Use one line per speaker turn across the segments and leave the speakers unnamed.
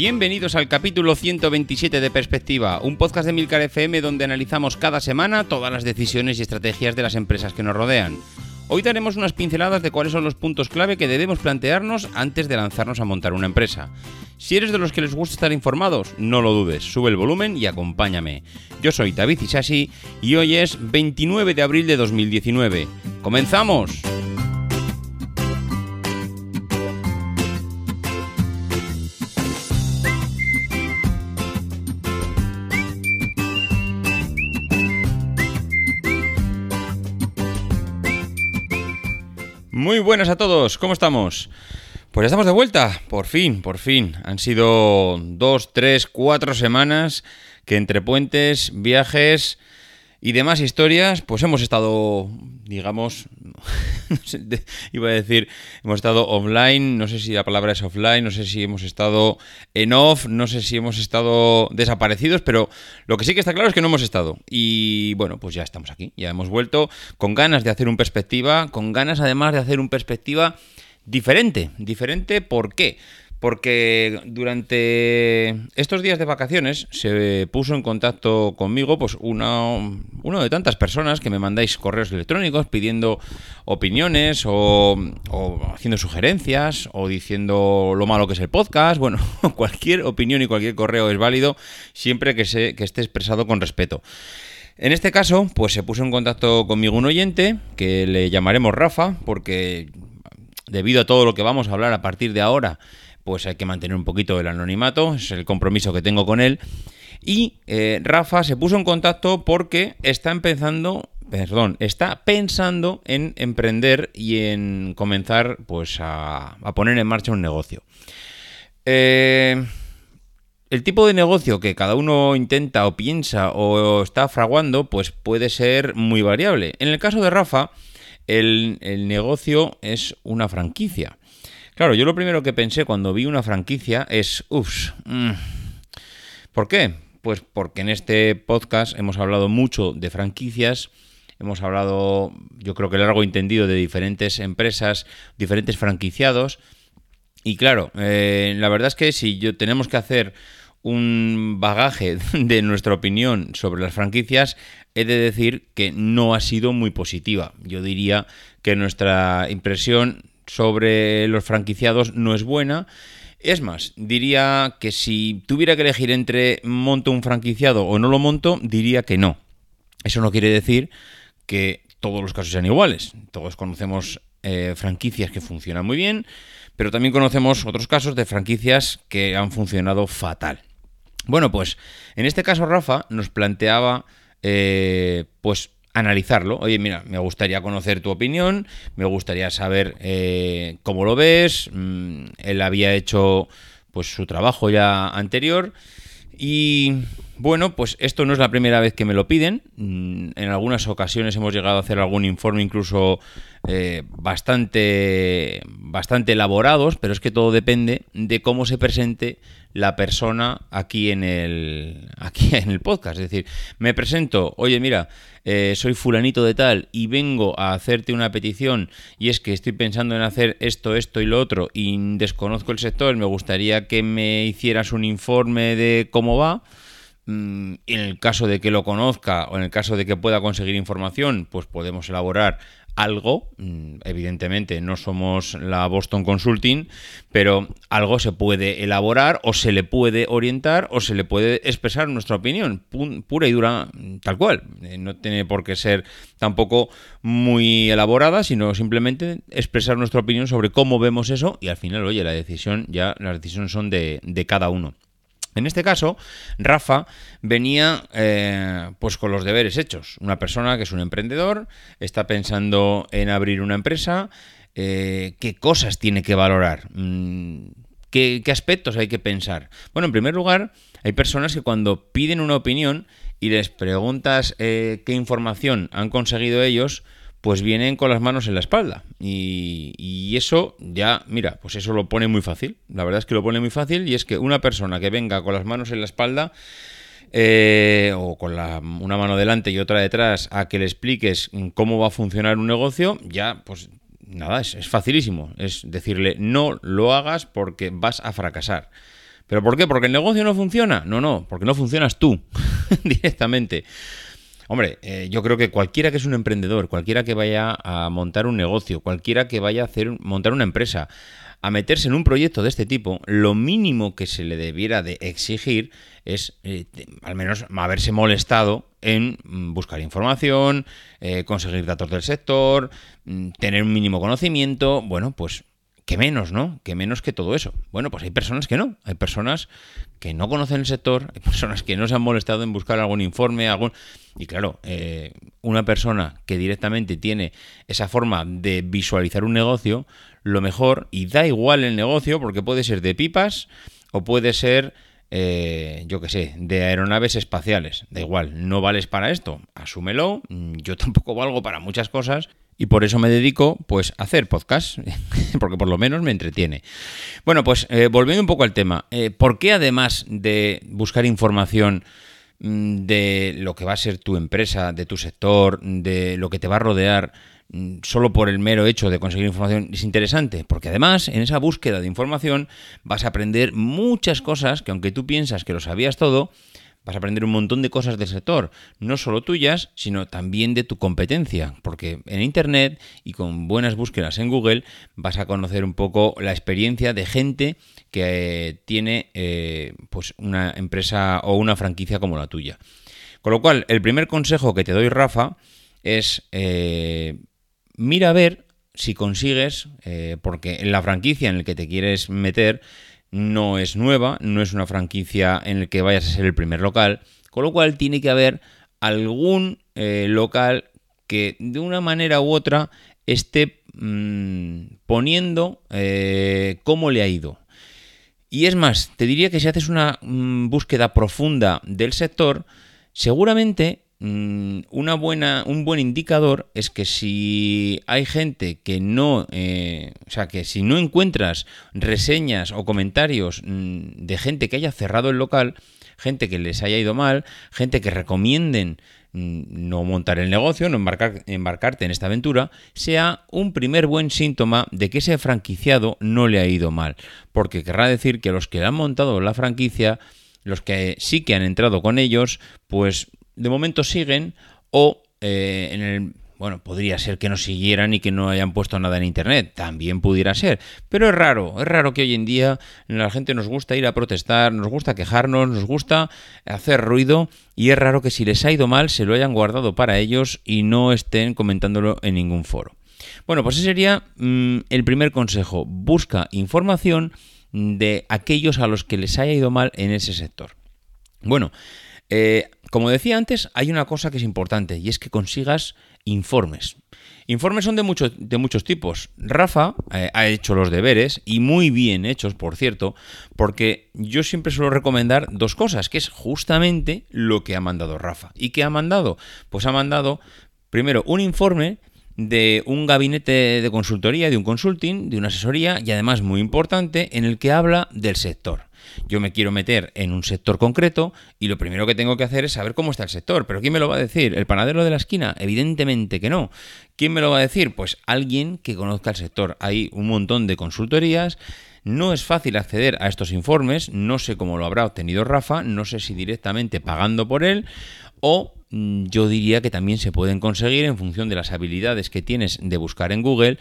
Bienvenidos al capítulo 127 de Perspectiva, un podcast de Milcar FM donde analizamos cada semana todas las decisiones y estrategias de las empresas que nos rodean. Hoy daremos unas pinceladas de cuáles son los puntos clave que debemos plantearnos antes de lanzarnos a montar una empresa. Si eres de los que les gusta estar informados, no lo dudes, sube el volumen y acompáñame. Yo soy David Isashi y hoy es 29 de abril de 2019. ¡Comenzamos! Muy buenas a todos, ¿cómo estamos? Pues estamos de vuelta, por fin, por fin. Han sido dos, tres, cuatro semanas que entre puentes, viajes y demás historias, pues hemos estado, digamos, iba a decir, hemos estado offline, no sé si la palabra es offline, no sé si hemos estado en off, no sé si hemos estado desaparecidos, pero lo que sí que está claro es que no hemos estado. Y bueno, pues ya estamos aquí, ya hemos vuelto con ganas de hacer un perspectiva, con ganas además de hacer un perspectiva diferente. Diferente, ¿por qué? Porque durante estos días de vacaciones se puso en contacto conmigo pues uno de tantas personas que me mandáis correos electrónicos pidiendo opiniones o, haciendo sugerencias o diciendo lo malo que es el podcast. Bueno, cualquier opinión y cualquier correo es válido siempre que, que esté expresado con respeto. En este caso, pues se puso en contacto conmigo un oyente que le llamaremos Rafa porque debido a todo lo que vamos a hablar a partir de ahora, pues hay que mantener un poquito el anonimato, es el compromiso que tengo con él. Y eh, Rafa se puso en contacto porque está empezando, perdón, está pensando en emprender y en comenzar pues a, poner en marcha un negocio. Eh, el tipo de negocio que cada uno intenta o piensa o está fraguando, pues puede ser muy variable. En el caso de Rafa, el, el negocio es una franquicia. Claro, yo lo primero que pensé cuando vi una franquicia es, uff, mm, ¿por qué? Pues porque en este podcast hemos hablado mucho de franquicias, hemos hablado, yo creo que largo entendido, de diferentes empresas, diferentes franquiciados. Y claro, eh, la verdad es que si yo tenemos que hacer un bagaje de nuestra opinión sobre las franquicias, he de decir que no ha sido muy positiva. Yo diría que nuestra impresión sobre los franquiciados no es buena. Es más, diría que si tuviera que elegir entre monto un franquiciado o no lo monto, diría que no. Eso no quiere decir que todos los casos sean iguales. Todos conocemos eh, franquicias que funcionan muy bien, pero también conocemos otros casos de franquicias que han funcionado fatal. Bueno, pues en este caso Rafa nos planteaba eh, pues analizarlo. Oye, mira, me gustaría conocer tu opinión, me gustaría saber eh, cómo lo ves. Mm, él había hecho pues su trabajo ya anterior y bueno, pues esto no es la primera vez que me lo piden. Mm, en algunas ocasiones hemos llegado a hacer algún informe incluso eh, bastante, bastante elaborados, pero es que todo depende de cómo se presente la persona aquí en el, aquí en el podcast. Es decir, me presento, oye, mira, eh, soy fulanito de tal y vengo a hacerte una petición y es que estoy pensando en hacer esto, esto y lo otro y desconozco el sector, me gustaría que me hicieras un informe de cómo va. Mm, en el caso de que lo conozca o en el caso de que pueda conseguir información, pues podemos elaborar algo, mm, evidentemente no somos la Boston Consulting, pero algo se puede elaborar o se le puede orientar o se le puede expresar nuestra opinión, pura y dura, mm, tal cual. Eh, no tiene por qué ser tampoco muy elaborada, sino simplemente expresar nuestra opinión sobre cómo vemos eso y al final, oye, la decisión ya, las decisiones son de, de cada uno. En este caso, Rafa venía eh, pues con los deberes hechos. Una persona que es un emprendedor, está pensando en abrir una empresa, eh, qué cosas tiene que valorar, mm, ¿Qué, aspectos hay que pensar. Bueno, en primer lugar, hay personas que cuando piden una opinión y les preguntas eh, qué información han conseguido ellos, pues vienen con las manos en la espalda. Y, eso ya, mira, pues eso lo pone muy fácil. La verdad es que lo pone muy fácil y es que una persona que venga con las manos en la espalda eh, o con la, una mano delante y otra detrás a que le expliques cómo va a funcionar un negocio, ya pues nada, es, es facilísimo. Es decirle no lo hagas porque vas a fracasar. ¿Pero por qué? ¿Porque el negocio no funciona? No, no, porque no funcionas tú directamente. Hombre, eh, yo creo que cualquiera que es un emprendedor, cualquiera que vaya a montar un negocio, cualquiera que vaya a hacer montar una empresa, a meterse en un proyecto de este tipo, lo mínimo que se le debiera de exigir es eh, al menos haberse molestado en mm, buscar información, eh, conseguir datos del sector, mm, tener un mínimo conocimiento, bueno, pues que menos, ¿no? Que menos que todo eso. Bueno, pues hay personas que no. Hay personas que no conocen el sector, hay personas que no se han molestado en buscar algún informe, algún... Y claro, eh, una persona que directamente tiene esa forma de visualizar un negocio, lo mejor, y da igual el negocio, porque puede ser de pipas o puede ser... Eh, yo qué sé, de aeronaves espaciales. Da igual, no vales para esto, asúmelo. Yo tampoco valgo para muchas cosas y por eso me dedico pues a hacer podcast, porque por lo menos me entretiene. Bueno, pues eh, volviendo un poco al tema, eh, ¿por qué además de buscar información mm, de lo que va a ser tu empresa, de tu sector, de lo que te va a rodear, mm, solo por el mero hecho de conseguir información es interesante? Porque además en esa búsqueda de información vas a aprender muchas cosas que aunque tú piensas que lo sabías todo, vas a aprender un montón de cosas del sector, no solo tuyas, sino también de tu competencia, porque en Internet y con buenas búsquedas en Google vas a conocer un poco la experiencia de gente que eh, tiene eh, pues una empresa o una franquicia como la tuya. Con lo cual, el primer consejo que te doy, Rafa, es eh, mira a ver si consigues, porque en la franquicia en la que te quieres meter, no es nueva, no es una franquicia en la que vayas a ser el primer local, con lo cual tiene que haber algún eh, local que de una manera u otra esté mm, poniendo eh, cómo le ha ido. Y es más, te diría que si haces una mm, búsqueda profunda del sector, seguramente una buena, un buen indicador es que si hay gente que no, eh, o sea, que si no encuentras reseñas o comentarios mm, de gente que haya cerrado el local, gente que les haya ido mal, gente que recomienden mm, no montar el negocio, no embarcar, embarcarte en esta aventura, sea un primer buen síntoma de que ese franquiciado no le ha ido mal. Porque querrá decir que los que han montado la franquicia, los que sí que han entrado con ellos, pues de momento siguen o eh, en el bueno, podría ser que no siguieran y que no hayan puesto nada en internet, también pudiera ser, pero es raro, es raro que hoy en día la gente nos gusta ir a protestar, nos gusta quejarnos, nos gusta hacer ruido y es raro que si les ha ido mal se lo hayan guardado para ellos y no estén comentándolo en ningún foro. Bueno, pues ese sería mm, el primer consejo, busca información de aquellos a los que les haya ido mal en ese sector. Bueno, eh, como decía antes, hay una cosa que es importante y es que consigas informes. Informes son de, de muchos tipos. Rafa eh, ha hecho los deberes y muy bien hechos, por cierto, porque yo siempre suelo recomendar dos cosas, que es justamente lo que ha mandado Rafa. ¿Y qué ha mandado? Pues ha mandado, primero, un informe de un gabinete de consultoría, de un consulting, de una asesoría y además muy importante en el que habla del sector. Yo me quiero meter en un sector concreto y lo primero que tengo que hacer es saber cómo está el sector. ¿Pero quién me lo va a decir? ¿El panadero de la esquina? Evidentemente que no. ¿Quién me lo va a decir? Pues alguien que conozca el sector. Hay un montón de consultorías. No es fácil acceder a estos informes, no sé cómo lo habrá obtenido Rafa, no sé si directamente pagando por él o mm, yo diría que también se pueden conseguir en función de las habilidades que tienes de buscar en Google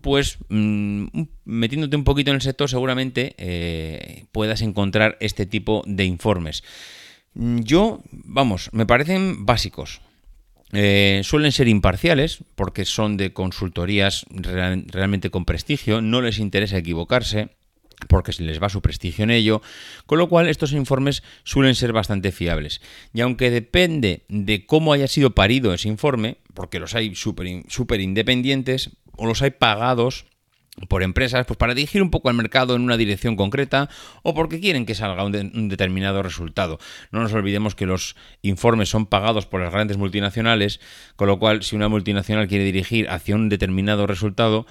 pues mm, metiéndote un poquito en el sector seguramente eh, puedas encontrar este tipo de informes. Mm, yo, vamos, me parecen básicos. Eh, suelen ser imparciales porque son de consultorías realmente con prestigio, no les interesa equivocarse. porque se les va su prestigio en ello, con lo cual estos informes suelen ser bastante fiables. Y aunque depende de cómo haya sido parido ese informe, porque los hay súper independientes o los hay pagados por empresas, pues para dirigir un poco al mercado en una dirección concreta o porque quieren que salga un, determinado resultado. No nos olvidemos que los informes son pagados por las grandes multinacionales, con lo cual si una multinacional quiere dirigir hacia un determinado resultado,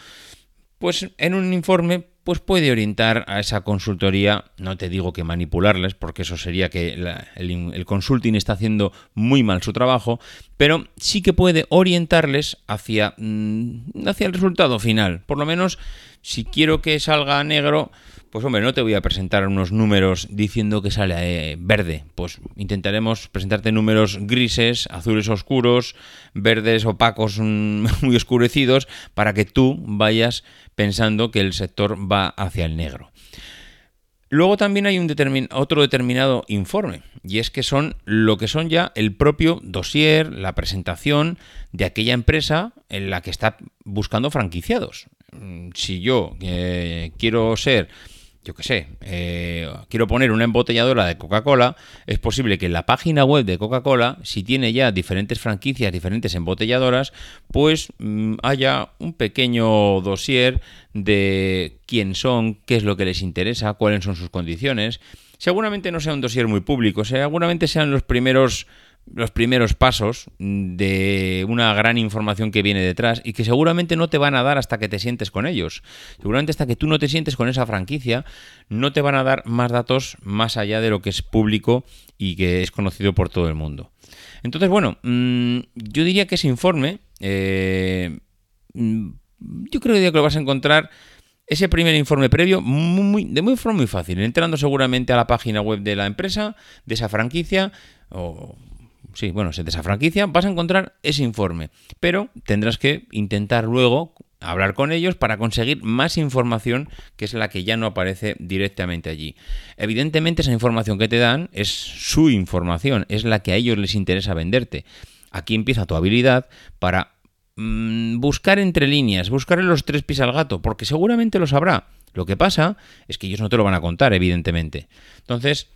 pues en un informe pues puede orientar a esa consultoría, no te digo que manipularles, porque eso sería que el, consulting está haciendo muy mal su trabajo, pero sí que puede orientarles hacia, mm, hacia el resultado final. Por lo menos, si quiero que salga negro, pues hombre, no te voy a presentar unos números diciendo que sale eh, verde. Pues intentaremos presentarte números grises, azules oscuros, verdes opacos mm, muy oscurecidos, para que tú vayas pensando que el sector va hacia el negro. Luego también hay un otro determinado informe, y es que son lo que son ya el propio dossier, la presentación de aquella empresa en la que está buscando franquiciados. Mm, si yo eh, quiero ser yo qué sé, eh, quiero poner una embotelladora de Coca-Cola, es posible que en la página web de Coca-Cola, si tiene ya diferentes franquicias, diferentes embotelladoras, pues mm, haya un pequeño dossier de quién son, qué es lo que les interesa, cuáles son sus condiciones. Seguramente no sea un dossier muy público, seguramente sean los primeros los primeros pasos de una gran información que viene detrás y que seguramente no te van a dar hasta que te sientes con ellos. Seguramente hasta que tú no te sientes con esa franquicia, no te van a dar más datos más allá de lo que es público y que es conocido por todo el mundo. Entonces, bueno, mm, yo diría que ese informe, eh, mm, yo creo que lo vas a encontrar ese primer informe previo muy, de muy muy fácil, entrando seguramente a la página web de la empresa, de esa franquicia, o sí, bueno, de esa franquicia, vas a encontrar ese informe. Pero tendrás que intentar luego hablar con ellos para conseguir más información que es la que ya no aparece directamente allí. Evidentemente esa información que te dan es su información, es la que a ellos les interesa venderte. Aquí empieza tu habilidad para mm, buscar entre líneas, buscarle los tres pies al gato, porque seguramente lo sabrá. Lo que pasa es que ellos no te lo van a contar, evidentemente. Entonces,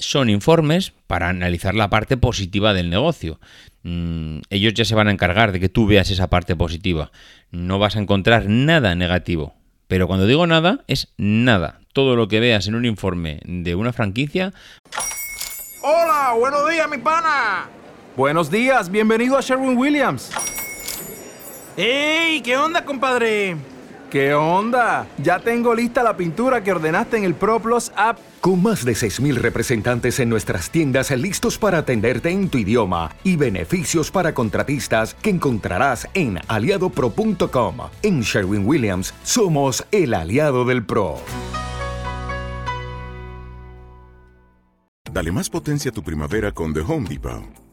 son informes para analizar la parte positiva del negocio. Mm, ellos ya se van a encargar de que tú veas esa parte positiva. No vas a encontrar nada negativo. Pero cuando digo nada, es nada. Todo lo que veas en un informe de una franquicia...
Hola, buenos días, mi pana.
Buenos días, bienvenido a Sherwin Williams.
¡Ey! ¿Qué onda, compadre?
¿Qué onda? Ya tengo lista la pintura que ordenaste en el ProPlus app.
Con más de 6.000 representantes en nuestras tiendas listos para atenderte en tu idioma y beneficios para contratistas que encontrarás en aliadopro.com. En Sherwin Williams somos el aliado del PRO.
Dale más potencia a tu primavera con The Home Depot.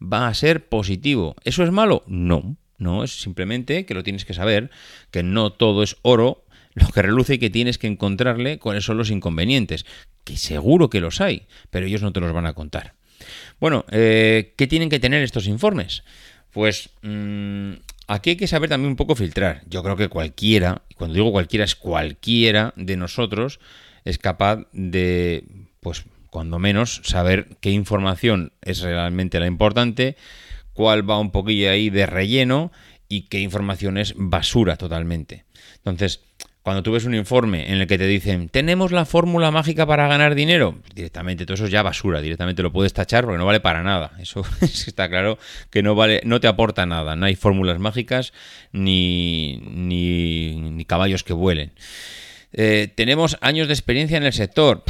va a ser positivo. ¿Eso es malo? No, no, es simplemente que lo tienes que saber, que no todo es oro, lo que reluce y que tienes que encontrarle cuáles son los inconvenientes, que seguro que los hay, pero ellos no te los van a contar. Bueno, eh, ¿qué tienen que tener estos informes? Pues mm, aquí hay que saber también un poco filtrar. Yo creo que cualquiera, y cuando digo cualquiera es cualquiera de nosotros, es capaz de, pues, cuando menos, saber qué información es realmente la importante, cuál va un poquillo ahí de relleno y qué información es basura totalmente. Entonces, cuando tú ves un informe en el que te dicen, tenemos la fórmula mágica para ganar dinero, directamente todo eso es ya basura, directamente lo puedes tachar porque no vale para nada. Eso está claro que no vale, no te aporta nada. No hay fórmulas mágicas ni, ni, caballos que vuelen. Eh, tenemos años de experiencia en el sector.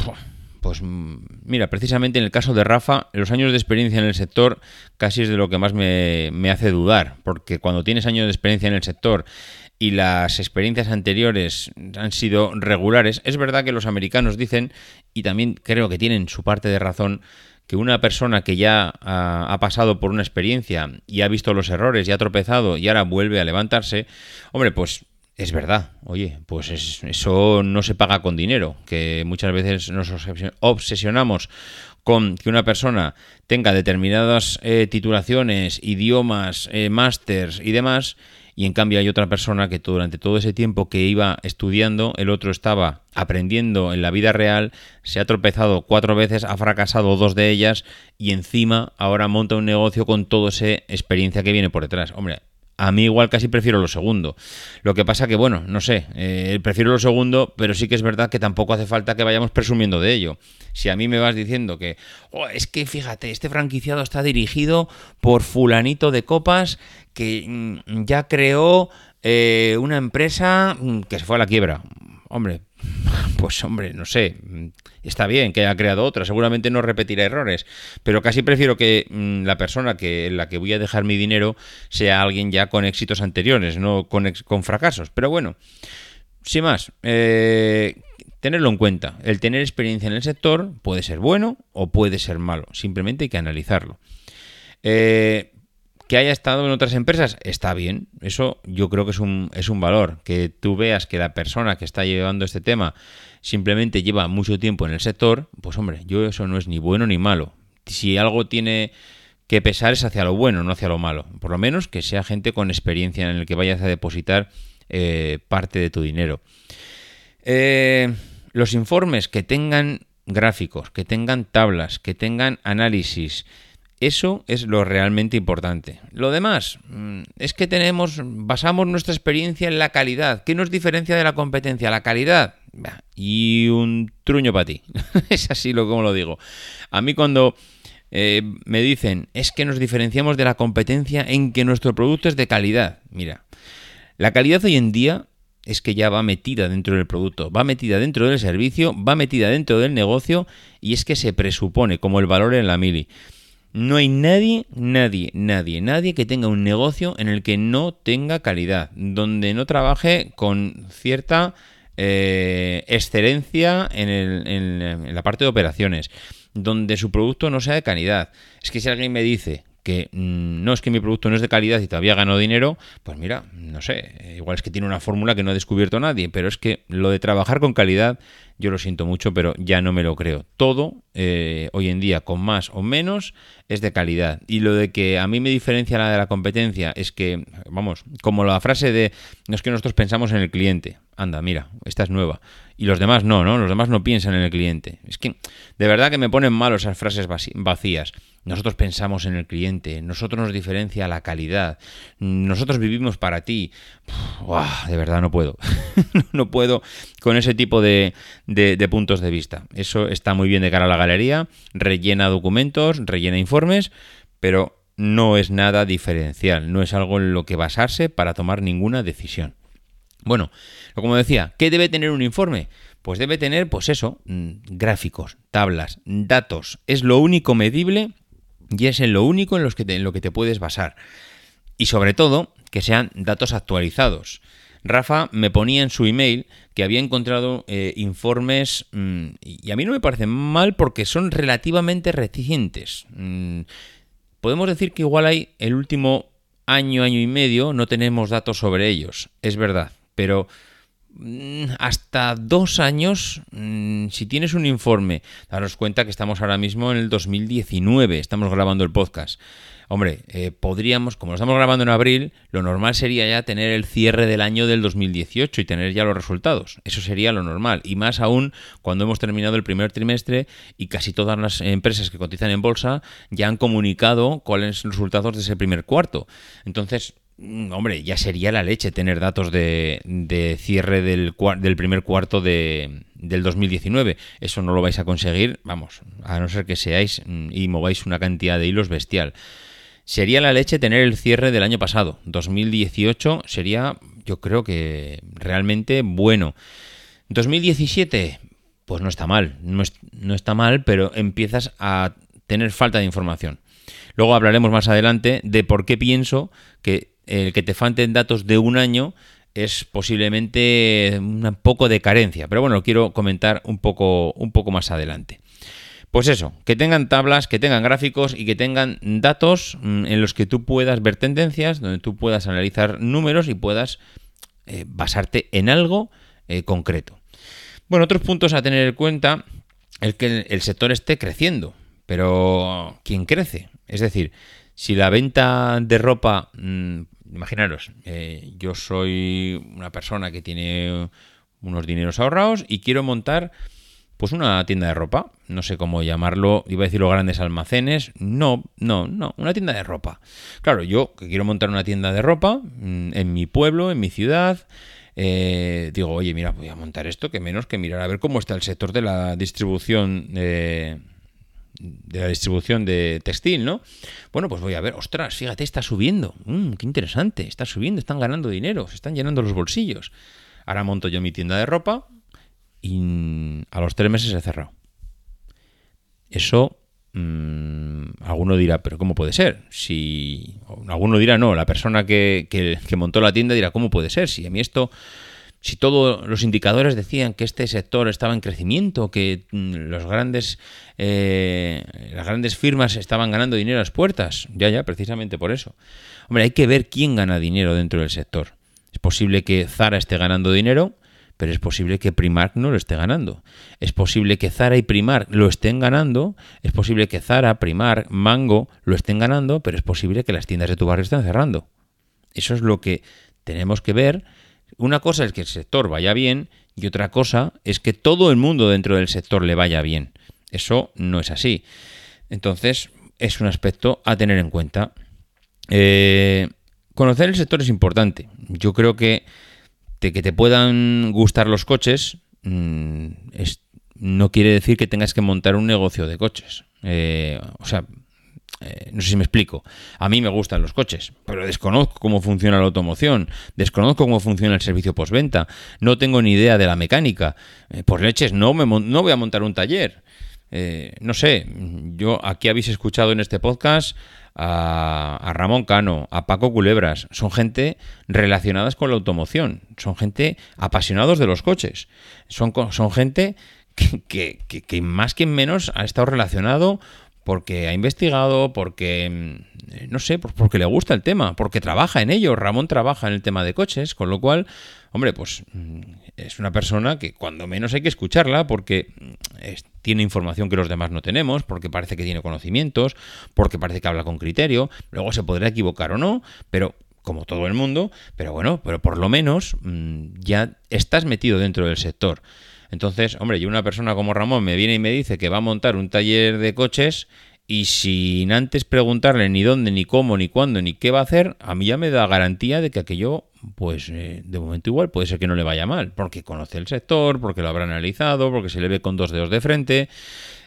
Pues mm, mira, precisamente en el caso de Rafa, los años de experiencia en el sector casi es de lo que más me, me hace dudar, porque cuando tienes años de experiencia en el sector y las experiencias anteriores han sido regulares, es verdad que los americanos dicen, y también creo que tienen su parte de razón, que una persona que ya ha, pasado por una experiencia y ha visto los errores y ha tropezado y ahora vuelve a levantarse, hombre, pues es verdad, oye, pues eso no se paga con dinero, que muchas veces nos obsesionamos con que una persona tenga determinadas eh, titulaciones, idiomas, eh, másters y demás, y en cambio hay otra persona que durante todo ese tiempo que iba estudiando, el otro estaba aprendiendo en la vida real, se ha tropezado cuatro veces, ha fracasado dos de ellas y encima ahora monta un negocio con toda esa experiencia que viene por detrás. Hombre, a mí igual casi prefiero lo segundo. Lo que pasa que, bueno, no sé, eh, prefiero lo segundo, pero sí que es verdad que tampoco hace falta que vayamos presumiendo de ello. Si a mí me vas diciendo que, oh, es que fíjate, este franquiciado está dirigido por fulanito de copas que mm, ya creó eh, una empresa mm, que se fue a la quiebra. Hombre, pues hombre, no sé, está bien que haya creado otra, seguramente no repetirá errores, pero casi prefiero que mm, la persona que en la que voy a dejar mi dinero sea alguien ya con éxitos anteriores, no con, con fracasos. Pero bueno, sin más, eh, tenerlo en cuenta. El tener experiencia en el sector puede ser bueno o puede ser malo, simplemente hay que analizarlo. Eh, que haya estado en otras empresas, está bien. Eso yo creo que es un, es un valor. Que tú veas que la persona que está llevando este tema simplemente lleva mucho tiempo en el sector, pues hombre, yo eso no es ni bueno ni malo. Si algo tiene que pesar es hacia lo bueno, no hacia lo malo. Por lo menos que sea gente con experiencia en el que vayas a depositar eh, parte de tu dinero. Eh, los informes que tengan gráficos, que tengan tablas, que tengan análisis, eso es lo realmente importante. Lo demás mm, es que tenemos, basamos nuestra experiencia en la calidad. ¿Qué nos diferencia de la competencia? La calidad. Y un truño para ti. es así lo como lo digo. A mí cuando eh, me dicen es que nos diferenciamos de la competencia en que nuestro producto es de calidad. Mira, la calidad hoy en día es que ya va metida dentro del producto, va metida dentro del servicio, va metida dentro del negocio y es que se presupone como el valor en la mili. No hay nadie, nadie, nadie, nadie que tenga un negocio en el que no tenga calidad, donde no trabaje con cierta eh, excelencia en, en la parte de operaciones, donde su producto no sea de calidad. Es que si alguien me dice que mm, no es que mi producto no es de calidad y todavía gano dinero, pues mira, no sé, igual es que tiene una fórmula que no ha descubierto nadie, pero es que lo de trabajar con calidad, yo lo siento mucho, pero ya no me lo creo. Todo, eh, hoy en día, con más o menos, es de calidad. Y lo de que a mí me diferencia la de la competencia es que, vamos, como la frase de, no es que nosotros pensamos en el cliente, anda, mira, esta es nueva. Y los demás no, ¿no? Los demás no piensan en el cliente. Es que, de verdad que me ponen mal esas frases vacías. Nosotros pensamos en el cliente, nosotros nos diferencia la calidad, nosotros vivimos para ti. de verdad no puedo, no puedo con ese tipo de, puntos de vista. Eso está muy bien de cara a la galería, rellena documentos, rellena informes, pero no es nada diferencial, no es algo en lo que basarse para tomar ninguna decisión. Bueno, como decía, ¿qué debe tener un informe? Pues debe tener, pues eso, mm, gráficos, tablas, datos. Es lo único medible y es lo único en, los que en lo que te puedes basar. Y sobre todo, que sean datos actualizados. Rafa me ponía en su email que había encontrado eh, informes mm, y a mí no me parecen mal porque son relativamente recientes. Mm, podemos decir que igual hay el último año, año y medio, no tenemos datos sobre ellos, es verdad, pero Mm, hasta dos años, mm, si tienes un informe, daros cuenta que estamos ahora mismo en el 2019, estamos grabando el podcast. Hombre, eh, podríamos, como lo estamos grabando en abril, lo normal sería ya tener el cierre del año del 2018 y tener ya los resultados. Eso sería lo normal. Y más aún cuando hemos terminado el primer trimestre y casi todas las empresas que cotizan en bolsa ya han comunicado cuáles son los resultados de ese primer cuarto. Entonces, hombre, ya sería la leche tener datos de, cierre del, del, primer cuarto de, del 2019. Eso no lo vais a conseguir, vamos, a no ser que seáis mm, y mováis una cantidad de hilos bestial. Sería la leche tener el cierre del año pasado. 2018 sería, yo creo que realmente bueno. 2017, pues no está mal, no, no está mal, pero empiezas a tener falta de información. Luego hablaremos más adelante de por qué pienso que el que te falten datos de un año es posiblemente un poco de carencia, pero bueno, lo quiero comentar un poco, un poco más adelante. Pues eso, que tengan tablas, que tengan gráficos y que tengan datos mm, en los que tú puedas ver tendencias, donde tú puedas analizar números y puedas eh, basarte en algo eh, concreto. Bueno, otros puntos a tener en cuenta es que el sector esté creciendo, pero ¿quién crece? Es decir, si la venta de ropa, mm, imaginaros, eh, yo soy una persona que tiene unos dineros ahorrados y quiero montar pues una tienda de ropa, no sé cómo llamarlo, iba a decir los grandes almacenes, no, no, no, una tienda de ropa. Claro, yo que quiero montar una tienda de ropa mm, en mi pueblo, en mi ciudad, eh, digo, oye, mira, voy a montar esto, que menos que mirar a ver cómo está el sector de la distribución de, de la distribución de textil, ¿no? Bueno, pues voy a ver, ostras, fíjate, está subiendo, mm, qué interesante, está subiendo, están ganando dinero, se están llenando los bolsillos. Ahora monto yo mi tienda de ropa y a los tres meses he cerrado. Eso, mmm, alguno dirá, pero ¿cómo puede ser? Si alguno dirá, no, la persona que, que montó la tienda dirá, ¿cómo puede ser? Si a mí esto si todos los indicadores decían que este sector estaba en crecimiento, que mm, los grandes, eh, las grandes firmas estaban ganando dinero a las puertas, ya, ya, precisamente por eso. Hombre, hay que ver quién gana dinero dentro del sector. Es posible que Zara esté ganando dinero, pero es posible que Primark no lo esté ganando. Es posible que Zara y Primark lo estén ganando, es posible que Zara, Primark, Mango lo estén ganando, pero es posible que las tiendas de tu barrio estén cerrando. Eso es lo que tenemos que ver una cosa es que el sector vaya bien y otra cosa es que todo el mundo dentro del sector le vaya bien. Eso no es así. Entonces, es un aspecto a tener en cuenta. Eh, conocer el sector es importante. Yo creo que que te puedan gustar los coches mm, no quiere decir que tengas que montar un negocio de coches. Eh, o sea, eh, no sé si me explico. A mí me gustan los coches, pero desconozco cómo funciona la automoción, desconozco cómo funciona el servicio postventa, no tengo ni idea de la mecánica. Eh, por leches, no, me, no voy a montar un taller. Eh, no sé, yo aquí habéis escuchado en este podcast a, a, Ramón Cano, a Paco Culebras. Son gente relacionadas con la automoción, son gente apasionados de los coches, son, son gente que, que, que, más que menos ha estado relacionado porque ha investigado, porque, mm, no sé, porque le gusta el tema, porque trabaja en ello. Ramón trabaja en el tema de coches, con lo cual, hombre, pues mm, es una persona que cuando menos hay que escucharla porque mm, tiene información que los demás no tenemos, porque parece que tiene conocimientos, porque parece que habla con criterio. Luego se podrá equivocar o no, pero como todo el mundo, pero bueno, pero por lo menos ya estás metido dentro del sector. Entonces, hombre, y una persona como Ramón me viene y me dice que va a montar un taller de coches y sin antes preguntarle ni dónde, ni cómo, ni cuándo, ni qué va a hacer, a mí ya me da garantía de que aquello, pues eh, de momento igual puede ser que no le vaya mal, porque conoce el sector, porque lo habrá analizado, porque se le ve con dos dedos de frente.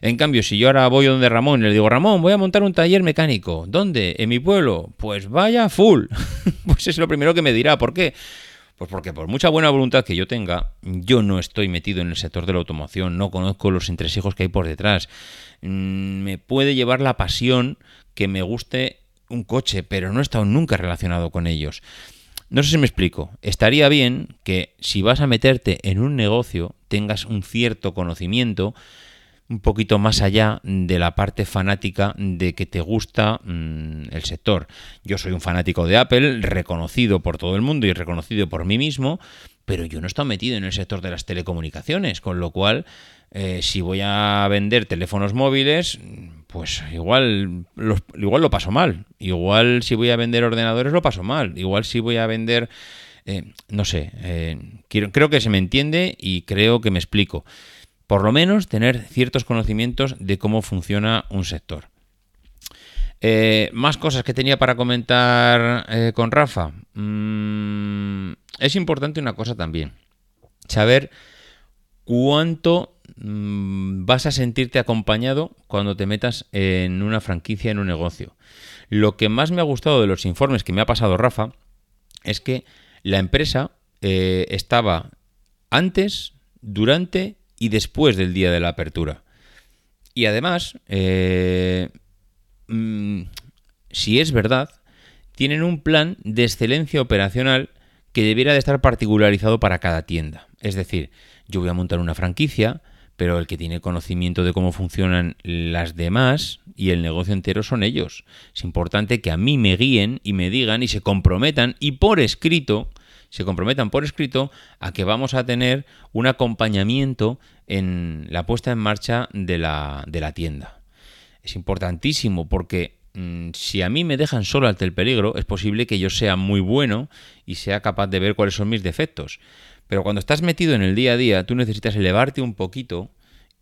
En cambio, si yo ahora voy donde Ramón y le digo, Ramón, voy a montar un taller mecánico, ¿dónde? ¿En mi pueblo? Pues vaya full. pues es lo primero que me dirá, ¿por qué? Pues porque por mucha buena voluntad que yo tenga, yo no estoy metido en el sector de la automoción, no conozco los entresijos que hay por detrás. Mm, me puede llevar la pasión que me guste un coche, pero no he estado nunca relacionado con ellos. No sé si me explico. Estaría bien que si vas a meterte en un negocio tengas un cierto conocimiento un poquito más allá de la parte fanática de que te gusta mm, el sector. Yo soy un fanático de Apple, reconocido por todo el mundo y reconocido por mí mismo, pero yo no estoy metido en el sector de las telecomunicaciones, con lo cual eh, si voy a vender teléfonos móviles, pues igual, igual lo paso mal. Igual si voy a vender ordenadores lo paso mal. Igual si voy a vender... Eh, no sé, eh, creo que se me entiende y creo que me explico por lo menos tener ciertos conocimientos de cómo funciona un sector. Eh, más cosas que tenía para comentar eh, con Rafa. Mm, es importante una cosa también. Saber cuánto mm, vas a sentirte acompañado cuando te metas en una franquicia, en un negocio. Lo que más me ha gustado de los informes que me ha pasado Rafa es que la empresa eh, estaba antes, durante y después del día de la apertura. Y además, eh, mm, si es verdad, tienen un plan de excelencia operacional que debiera de estar particularizado para cada tienda. Es decir, yo voy a montar una franquicia, pero el que tiene conocimiento de cómo funcionan las demás y el negocio entero son ellos. Es importante que a mí me guíen y me digan y se comprometan y por escrito, se comprometan por escrito a que vamos a tener un acompañamiento en la puesta en marcha de la, de la tienda. Es importantísimo porque mm, si a mí me dejan solo ante el peligro, es posible que yo sea muy bueno y sea capaz de ver cuáles son mis defectos. Pero cuando estás metido en el día a día, tú necesitas elevarte un poquito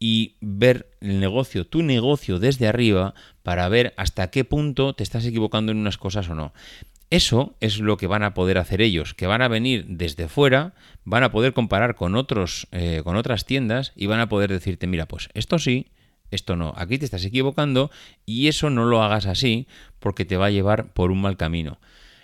y ver el negocio, tu negocio desde arriba, para ver hasta qué punto te estás equivocando en unas cosas o no. Eso es lo que van a poder hacer ellos, que van a venir desde fuera, van a poder comparar con otros, eh, con otras tiendas y van a poder decirte, mira, pues esto sí, esto no, aquí te estás equivocando y eso no lo hagas así porque te va a llevar por un mal camino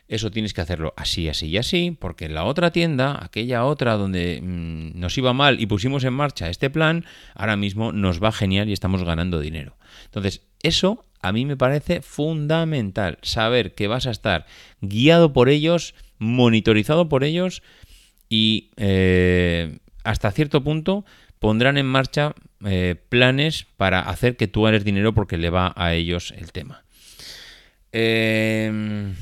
eso tienes que hacerlo así, así y así, porque en la otra tienda, aquella otra donde mm, nos iba mal y pusimos en marcha este plan, ahora mismo nos va genial y estamos ganando dinero. Entonces, eso a mí me parece fundamental, saber que vas a estar guiado por ellos, monitorizado por ellos y eh, hasta cierto punto pondrán en marcha eh, planes para hacer que tú hagas dinero porque le va a ellos el tema. Eh,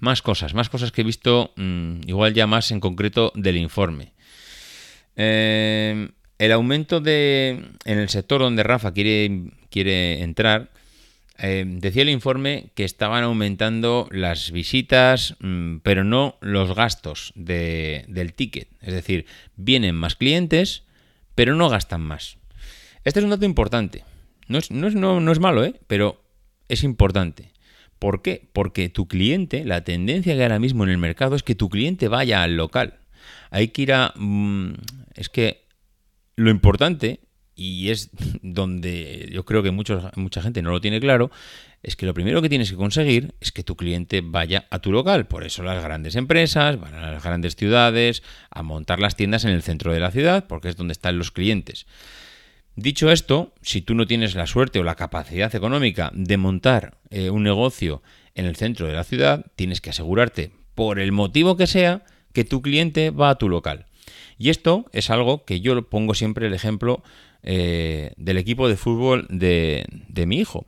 más cosas, más cosas que he visto, mm, igual ya más en concreto del informe. Eh, el aumento de, en el sector donde Rafa quiere, quiere entrar, eh, decía el informe que estaban aumentando las visitas, mm, pero no los gastos del ticket. Es decir, vienen más clientes, pero no gastan más. Este es un dato importante. No es, no es, no es malo, ¿eh? pero es importante. ¿Por qué? Porque tu cliente, la tendencia que ahora mismo en el mercado es que tu cliente vaya al local. Hay que ir a... Mm, es que lo importante, y es donde yo creo que mucha gente no lo tiene claro, es que lo primero que tienes que conseguir es que tu cliente vaya a tu local. Por eso las grandes empresas van a las grandes ciudades a montar las tiendas en el centro de la ciudad, porque es donde están los clientes. Dicho esto, si tú no tienes la suerte o la capacidad económica de montar eh, un negocio en el centro de la ciudad, tienes que asegurarte, por el motivo que sea, que tu cliente va a tu local. Y esto es algo que yo pongo siempre el ejemplo eh, del equipo de fútbol de mi hijo.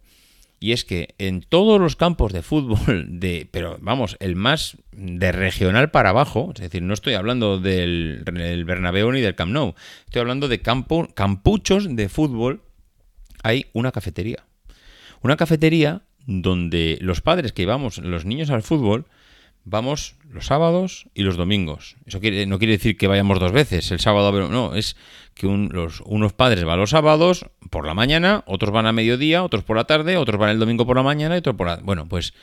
Y es que en todos los campos de fútbol, de, pero vamos, el más de regional para abajo, es decir, no estoy hablando del, Bernabéu ni del Camp Nou, estoy hablando de campo, campuchos de fútbol, hay una cafetería. Una cafetería donde los padres que llevamos los niños al fútbol, vamos los sábados y los domingos. Eso no quiere decir que vayamos dos veces, el sábado, no, es que los, unos padres van los sábados por la mañana, otros van a mediodía, otros por la tarde, otros van el domingo por la mañana y otros por la... Bueno, pues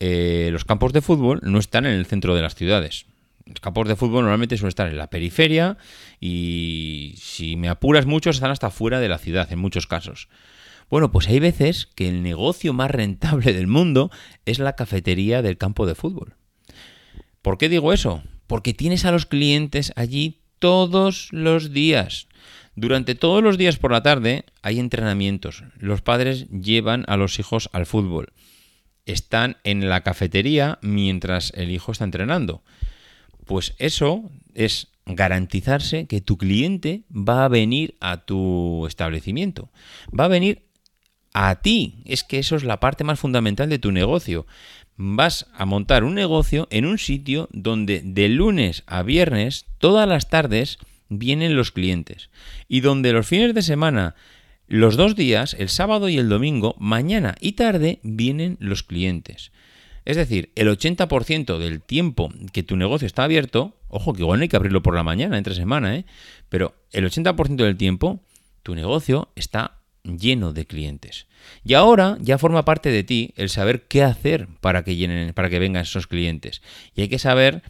eh, los campos de fútbol no están en el centro de las ciudades. Los campos de fútbol normalmente suelen estar en la periferia y si me apuras mucho están hasta fuera de la ciudad en muchos casos. Bueno, pues hay veces que el negocio más rentable del mundo es la cafetería del campo de fútbol. ¿Por qué digo eso? Porque tienes a los clientes allí todos los días. Durante todos los días por la tarde hay entrenamientos. Los padres llevan a los hijos al fútbol. Están en la cafetería mientras el hijo está entrenando. Pues eso es garantizarse que tu cliente va a venir a tu establecimiento. Va a venir a ti. Es que eso es la parte más fundamental de tu negocio. Vas a montar un negocio en un sitio donde de lunes a viernes, todas las tardes, vienen los clientes. Y donde los fines de semana, los dos días, el sábado y el domingo, mañana y tarde, vienen los clientes. Es decir, el 80% del tiempo que tu negocio está abierto, ojo que igual no hay que abrirlo por la mañana, entre semana, ¿eh? pero el 80% del tiempo tu negocio está lleno de clientes. Y ahora ya forma parte de ti el saber qué hacer para que para que vengan esos clientes. Y hay que saber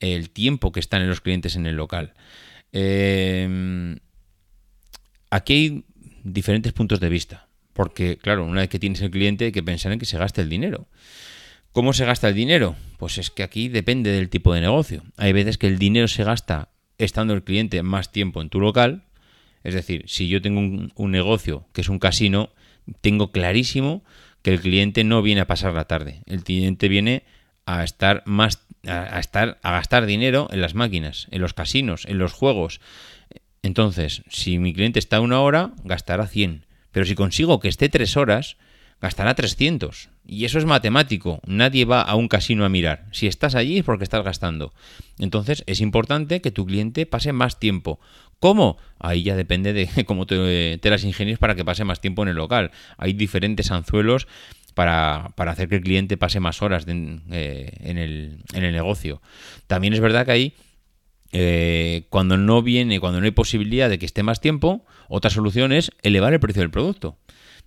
el tiempo que están los clientes en el local. Em, aquí hay diferentes puntos de vista. Porque, claro, una vez que tienes el cliente hay que pensar en que se gaste el dinero. ¿Cómo se gasta el dinero? Pues es que aquí depende del tipo de negocio. Hay veces que el dinero se gasta estando el cliente más tiempo en tu local. Es decir, si yo tengo un, negocio que es un casino, tengo clarísimo que el cliente no viene a pasar la tarde. El cliente viene a estar más a, estar a gastar dinero en las máquinas, en los casinos, en los juegos. Entonces, si mi cliente está una hora, gastará 100. Pero si consigo que esté tres horas, gastará 300. Y eso es matemático. Nadie va a un casino a mirar. Si estás allí es porque estás gastando. Entonces es importante que tu cliente pase más tiempo. ¿Cómo? Ahí ya depende de cómo te, las ingenies para que pase más tiempo en el local. Hay diferentes anzuelos para, hacer que el cliente pase más horas eh, en, el, en, el, negocio. También es verdad que ahí, eh, cuando no viene, cuando no hay posibilidad de que esté más tiempo, otra solución es elevar el precio del producto.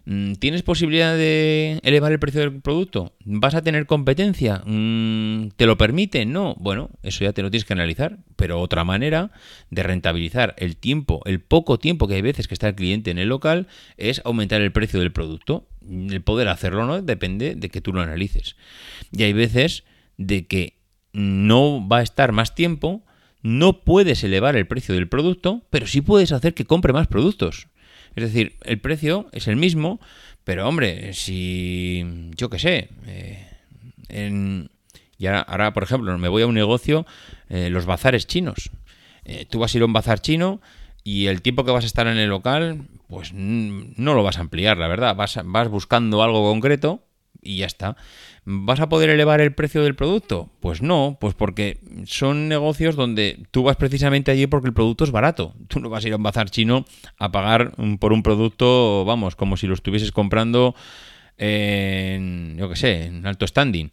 Mm, ¿Tienes posibilidad de elevar el precio del producto? ¿Vas a tener competencia? Mm, ¿Te lo permite? No. Bueno, eso ya te lo tienes que analizar. Pero otra manera de rentabilizar el tiempo, el poco tiempo que hay veces que está el cliente en el local, es aumentar el precio del producto. El poder hacerlo no depende de que tú lo analices. Y hay veces de que no va a estar más tiempo, no puedes elevar el precio del producto, pero sí puedes hacer que compre más productos. Es decir, el precio es el mismo, pero hombre, si yo qué sé, eh, y ahora, por ejemplo, me voy a un negocio, eh, los bazares chinos. Eh, tú vas a ir a un bazar chino y el tiempo que vas a estar en el local, pues no lo vas a ampliar, la verdad. Vas, vas buscando algo concreto y ya está. ¿Vas a poder elevar el precio del producto? Pues no, pues porque son negocios donde tú vas precisamente allí porque el producto es barato. Tú no vas a ir a un bazar chino a pagar por un producto, vamos, como si lo estuvieses comprando en, yo qué sé, en alto standing.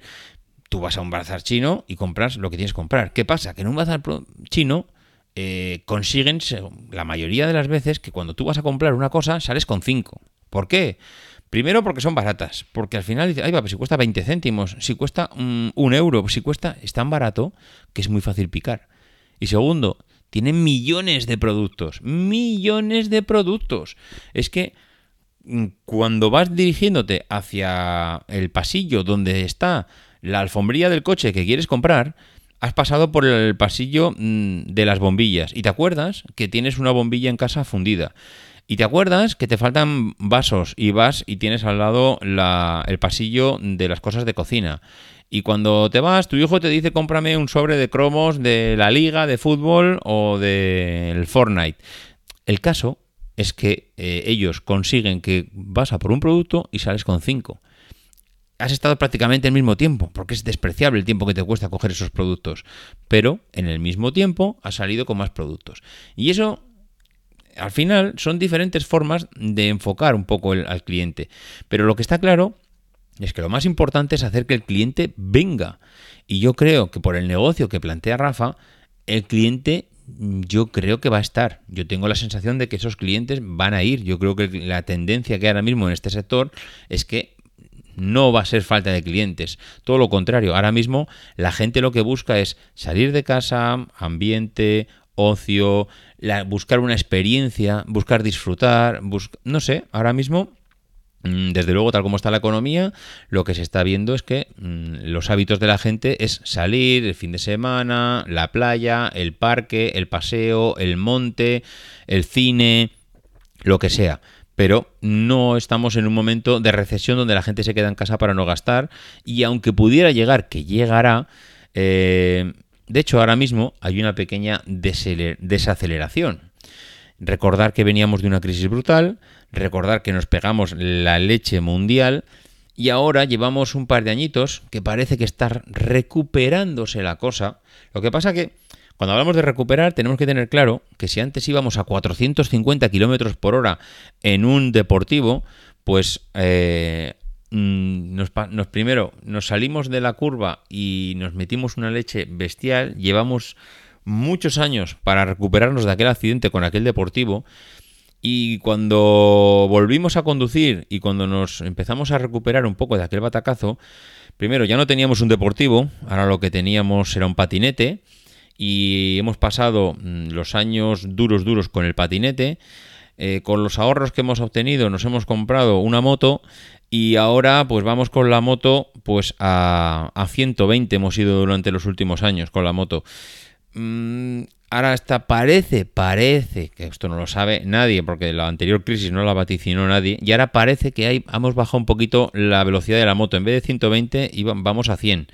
Tú vas a un bazar chino y compras lo que tienes que comprar. ¿Qué pasa? Que en un bazar chino eh, consiguen, la mayoría de las veces, que cuando tú vas a comprar una cosa, sales con cinco. ¿Por qué? Primero porque son baratas, porque al final dice, ay, va, pues si cuesta 20 céntimos, si cuesta un, euro, si cuesta, es tan barato que es muy fácil picar. Y segundo, tienen millones de productos, millones de productos. Es que mm, cuando vas dirigiéndote hacia el pasillo donde está la alfombrilla del coche que quieres comprar, has pasado por el pasillo mm, de las bombillas y te acuerdas que tienes una bombilla en casa fundida y te acuerdas que te faltan vasos y vas y tienes al lado el pasillo de las cosas de cocina. Y cuando te vas, tu hijo te dice cómprame un sobre de cromos de la liga de fútbol o del Fortnite. El caso es que eh, ellos consiguen que vas a por un producto y sales con cinco. Has estado prácticamente el mismo tiempo, porque es despreciable el tiempo que te cuesta coger esos productos, pero en el mismo tiempo has salido con más productos. Y eso al final son diferentes formas de enfocar un poco al cliente. Pero lo que está claro es que lo más importante es hacer que el cliente venga. Y yo creo que por el negocio que plantea Rafa, el cliente yo creo que va a estar. Yo tengo la sensación de que esos clientes van a ir. Yo creo que la tendencia que hay ahora mismo en este sector es que no va a ser falta de clientes. Todo lo contrario, ahora mismo la gente lo que busca es salir de casa, ambiente, ocio, buscar una experiencia, buscar disfrutar, no sé, ahora mismo mm, desde luego, tal como está la economía, lo que se está viendo es que mm, los hábitos de la gente es salir el fin de semana, la playa, el parque, el paseo, el monte, el cine, lo que sea. Pero no estamos en un momento de recesión donde la gente se queda en casa para no gastar y aunque pudiera llegar, que llegará, eh, de hecho, ahora mismo hay una pequeña desaceleración. Recordar que veníamos de una crisis brutal, recordar que nos pegamos la leche mundial y ahora llevamos un par de añitos que parece que está recuperándose la cosa. Lo que pasa que cuando hablamos de recuperar tenemos que tener claro que si antes íbamos a 450 kilómetros por hora en un deportivo, pues eh, Mm, nos, primero nos salimos de la curva y nos metimos una leche bestial, llevamos muchos años para recuperarnos de aquel accidente con aquel deportivo. Y cuando volvimos a conducir y cuando nos empezamos a recuperar un poco de aquel batacazo, primero ya no teníamos un deportivo, ahora lo que teníamos era un patinete. Y hemos pasado mm, los años duros duros con el patinete. Eh, con los ahorros que hemos obtenido nos hemos comprado una moto y ahora pues vamos con la moto pues a, a 120 hemos ido durante los últimos años con la moto. mm, ahora está, parece, parece, que esto no lo sabe nadie, porque la anterior crisis no la vaticinó nadie, y ahora parece que hay, hemos bajado un poquito la velocidad de la moto. En vez de 120, vamos a 100.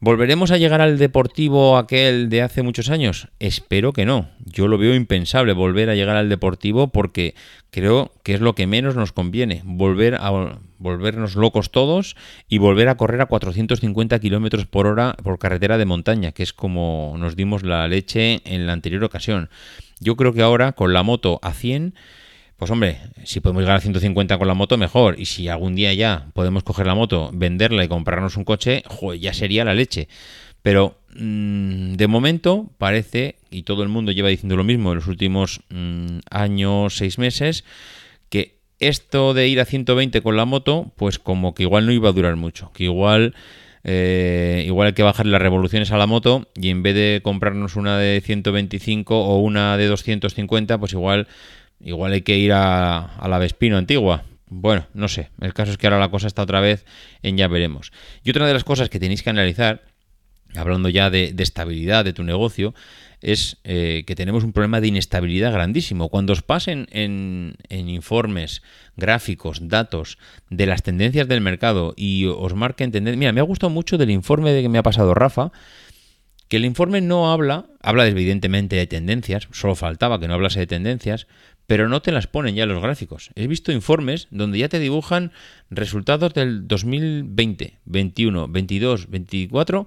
¿Volveremos a llegar al deportivo aquel de hace muchos años? Espero que no. Yo lo veo impensable volver a llegar al deportivo porque creo que es lo que menos nos conviene. Volver a volvernos locos todos y volver a correr a 450 kilómetros por hora por carretera de montaña, que es como nos dimos la leche en la anterior ocasión. Yo creo que ahora con la moto a 100 pues hombre, si podemos llegar a 150 con la moto, mejor. Y si algún día ya podemos coger la moto, venderla y comprarnos un coche, ya sería la leche. Pero mm, de momento parece, y todo el mundo lleva diciendo lo mismo en los últimos mm, años, seis meses, que esto de ir a 120 con la moto, pues como que igual no iba a durar mucho. Que igual... Eh, igual hay que bajar las revoluciones a la moto y en vez de comprarnos una de 125 o una de 250, pues igual Igual hay que ir a, la Vespino antigua. Bueno, no sé. El caso es que ahora la cosa está otra vez en ya veremos. Y otra de las cosas que tenéis que analizar, hablando ya de, estabilidad de tu negocio, es eh, que tenemos un problema de inestabilidad grandísimo. Cuando os pasen en, en, informes, gráficos, datos de las tendencias del mercado y os marquen tendencias... Mira, me ha gustado mucho del informe de que me ha pasado Rafa, que el informe no habla, habla evidentemente de tendencias, solo faltaba que no hablase de tendencias, pero no te las ponen ya los gráficos. He visto informes donde ya te dibujan resultados del 2020, 21, 22, 24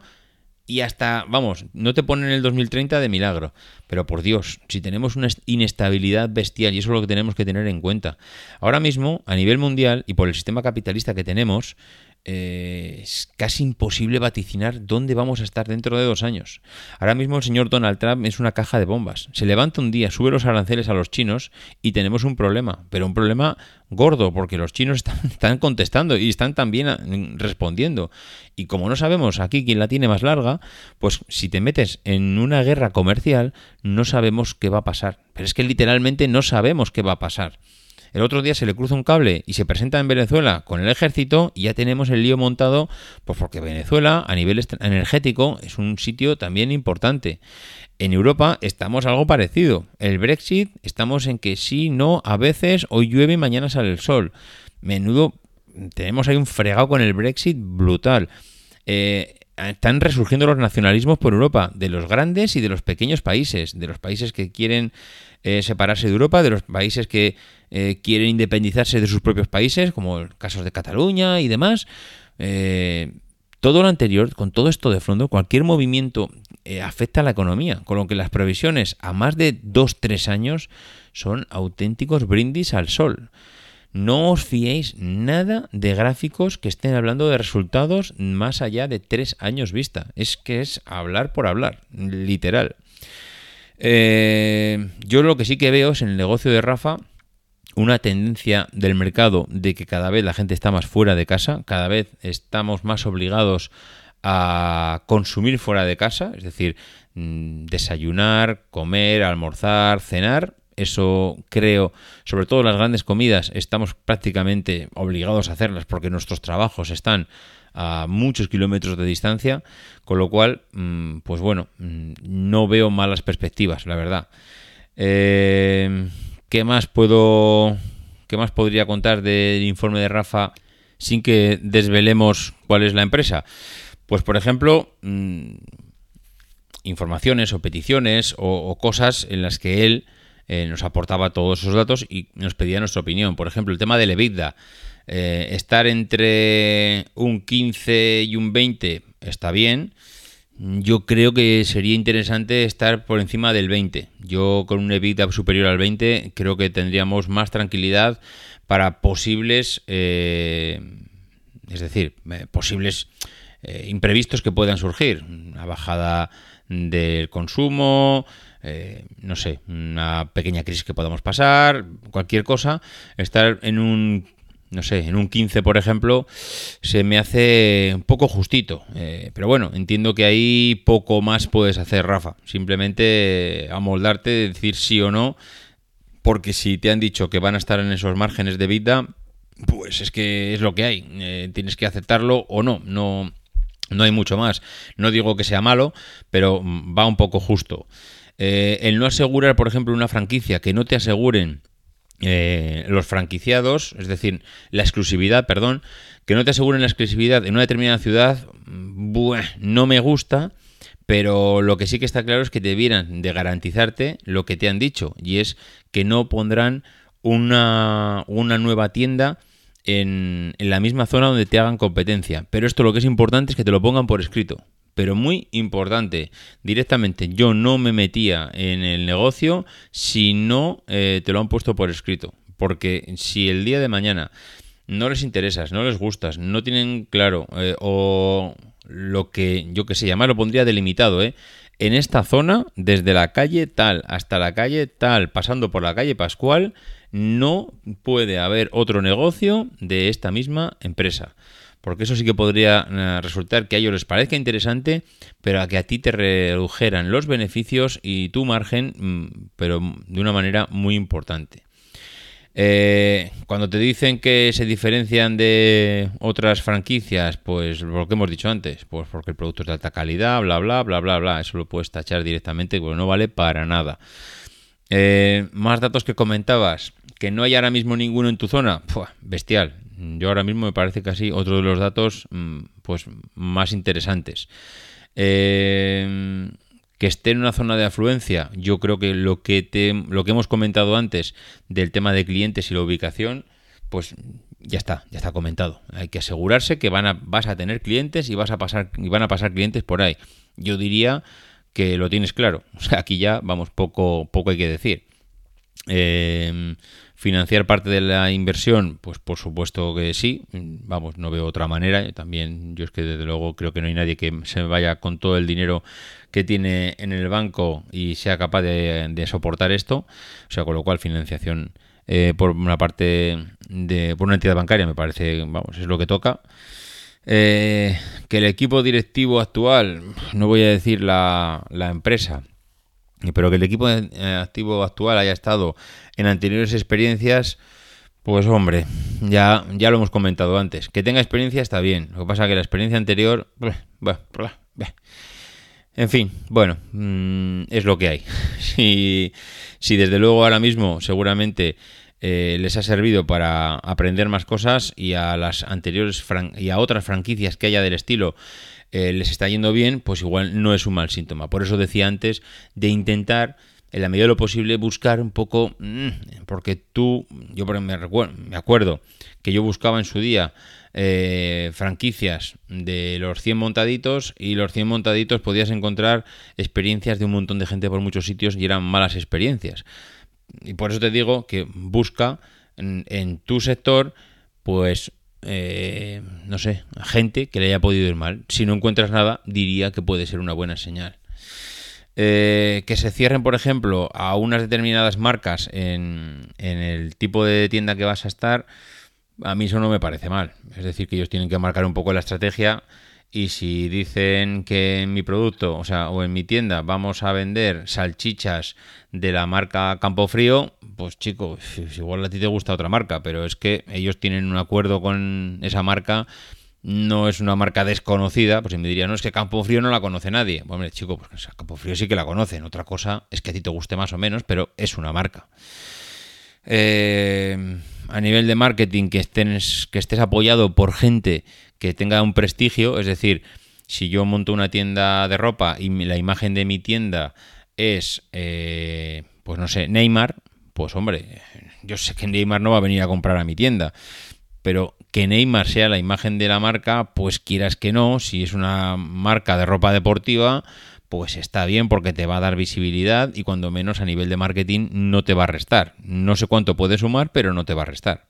y hasta, vamos, no te ponen el 2030 de milagro. Pero por Dios, si tenemos una inestabilidad bestial, y eso es lo que tenemos que tener en cuenta. Ahora mismo, a nivel mundial y por el sistema capitalista que tenemos, eh, es casi imposible vaticinar dónde vamos a estar dentro de dos años. Ahora mismo el señor Donald Trump es una caja de bombas. Se levanta un día, sube los aranceles a los chinos y tenemos un problema, pero un problema gordo, porque los chinos están, contestando y están también ah, respondiendo. Y como no sabemos aquí quién la tiene más larga, pues si te metes en una guerra comercial, no sabemos qué va a pasar. Pero es que literalmente no sabemos qué va a pasar. El otro día se le cruza un cable y se presenta en Venezuela con el ejército y ya tenemos el lío montado, pues porque Venezuela a nivel energético es un sitio también importante. En Europa estamos algo parecido. El Brexit estamos en que sí, no, a veces hoy llueve y mañana sale el sol. Menudo, tenemos ahí un fregado con el Brexit brutal. Eh, están resurgiendo los nacionalismos por Europa, de los grandes y de los pequeños países, de los países que quieren eh, separarse de Europa, de los países que eh, quieren independizarse de sus propios países, como casos de Cataluña y demás. Eh, todo lo anterior, con todo esto de fondo, cualquier movimiento eh, afecta a la economía, con lo que las previsiones a más de 2-3 años son auténticos brindis al sol. No os fiéis nada de gráficos que estén hablando de resultados más allá de 3 años vista. Es que es hablar por hablar, literal. yo lo que sí que veo es en el negocio de Rafa una tendencia del mercado de que cada vez la gente está más fuera de casa, cada vez estamos más obligados a consumir fuera de casa, es decir, mm, desayunar, comer, almorzar, cenar. Eso creo, sobre todo las grandes comidas, estamos prácticamente obligados a hacerlas porque nuestros trabajos están a muchos kilómetros de distancia, con lo cual, mm, pues bueno, mm, no veo malas perspectivas, la verdad. Eh, ¿Qué más puedo, qué más podría contar del informe de Rafa sin que desvelemos cuál es la empresa? Pues por ejemplo, mm, informaciones o peticiones o, cosas en las que él eh, nos aportaba todos esos datos y nos pedía nuestra opinión. Por ejemplo, el tema del EBITDA. Eh, estar entre un 15 y un 20 está bien. Yo creo que sería interesante estar por encima del 20. Yo con un EBITDA superior al 20 creo que tendríamos más tranquilidad para posibles, eh, es decir, eh, posibles eh, imprevistos que puedan surgir. Una bajada del consumo, no sé, una pequeña crisis que podamos pasar, cualquier cosa, estar en un no sé, en un 15, por ejemplo, se me hace un poco justito. Eh, pero bueno, entiendo que ahí poco más puedes hacer, Rafa. Simplemente amoldarte, decir sí o no, porque si te han dicho que van a estar en esos márgenes de vida, pues es que es lo que hay. Eh, tienes que aceptarlo o no. No, No hay mucho más. No digo que sea malo, pero va un poco justo. Eh, el no asegurar, por ejemplo, una franquicia, que no te aseguren eh, los franquiciados, es decir, la exclusividad, perdón, que no te aseguren la exclusividad en una determinada ciudad, no me gusta, pero lo que sí que está claro es que debieran de garantizarte lo que te han dicho, y es que no pondrán una, una nueva tienda en, en la misma zona donde te hagan competencia. Pero esto lo que es importante es que te lo pongan por escrito pero muy importante. Directamente, yo no me metía en el negocio si no eh, te lo han puesto por escrito. Porque si el día de mañana no les interesas, no les gustas, no tienen claro, eh, o lo que yo que sé, llamar lo pondría delimitado, ¿eh? En esta zona, desde la calle tal hasta la calle tal, pasando por la calle Pascual, no puede haber otro negocio de esta misma empresa porque eso sí que podría eh, resultar que a ellos les parezca interesante, pero a que a ti te redujeran los beneficios y tu margen, mm, pero de una manera muy importante. Eh, cuando te dicen que se diferencian de otras franquicias, pues lo que hemos dicho antes, pues porque el producto es de alta calidad, bla, bla, bla, bla, bla, eso lo puedes tachar directamente, porque no vale para nada. Eh, más datos que comentabas, que no hay ahora mismo ninguno en tu zona, bestial, yo ahora mismo me parece casi otro de los datos mm, pues más interesantes. Eh, que esté en una zona de afluencia, yo creo que lo que te, lo que hemos comentado antes del tema de clientes y la ubicación, pues ya está, ya está comentado. Hay que asegurarse que van a, vas a tener clientes y vas a pasar van a pasar clientes por ahí. Yo diría que lo tienes claro. O sea, aquí ya vamos poco poco hay que decir. Eh, Financiar parte de la inversión, pues por supuesto que sí, vamos, no veo otra manera. También yo es que desde luego creo que no hay nadie que se vaya con todo el dinero que tiene en el banco y sea capaz de, soportar esto. O sea, con lo cual financiación eh, por una parte de por una entidad bancaria me parece, vamos, es lo que toca. Eh, que el equipo directivo actual, no voy a decir la, la empresa, pero que el equipo eh, activo actual haya estado en anteriores experiencias, pues hombre, ya, ya lo hemos comentado antes. Que tenga experiencia está bien. Lo que pasa es que la experiencia anterior... En fin, bueno, mm, es lo que hay. Si, si desde luego ahora mismo seguramente eh, les ha servido para aprender más cosas y a las anteriores y a otras franquicias que haya del estilo eh, les está yendo bien, pues igual no es un mal síntoma. Por eso decía antes de intentar, en la medida de lo posible, buscar un poco, mm, porque tú, yo me, me acuerdo que yo buscaba en su día eh, franquicias de los 100 montaditos y los 100 montaditos podías encontrar experiencias de un montón de gente por muchos sitios y eran malas experiencias. Y por eso te digo que busca en, en tu sector pues eh, no sé, gente que le haya podido ir mal. Si no encuentras nada, diría que puede ser una buena señal. Eh, que se cierren, por ejemplo, a unas determinadas marcas en, en, el tipo de tienda que vas a estar, a mí eso no me parece mal. Es decir, que ellos tienen que marcar un poco la estrategia y si dicen que en mi producto, o sea, o en mi tienda vamos a vender salchichas de la marca Campo Frío, pues chico, igual a ti te gusta otra marca, pero es que ellos tienen un acuerdo con esa marca, no es una marca desconocida, pues me diría, no, es que Campo Frío no la conoce nadie. Bueno, hombre, chico, pues Campo Frío sí que la conocen, otra cosa es que a ti te guste más o menos, pero es una marca. Eh, a nivel de marketing, que, estés, que estés apoyado por gente que tenga un prestigio, es decir, si yo monto una tienda de ropa y la imagen de mi tienda es, eh, pues no sé, Neymar, pues hombre, yo sé que Neymar no va a venir a comprar a mi tienda, pero que Neymar sea la imagen de la marca, pues quieras que no, si es una marca de ropa deportiva, pues está bien porque te va a dar visibilidad y cuando menos a nivel de marketing no te va a restar. No sé cuánto puede sumar, pero no te va a restar.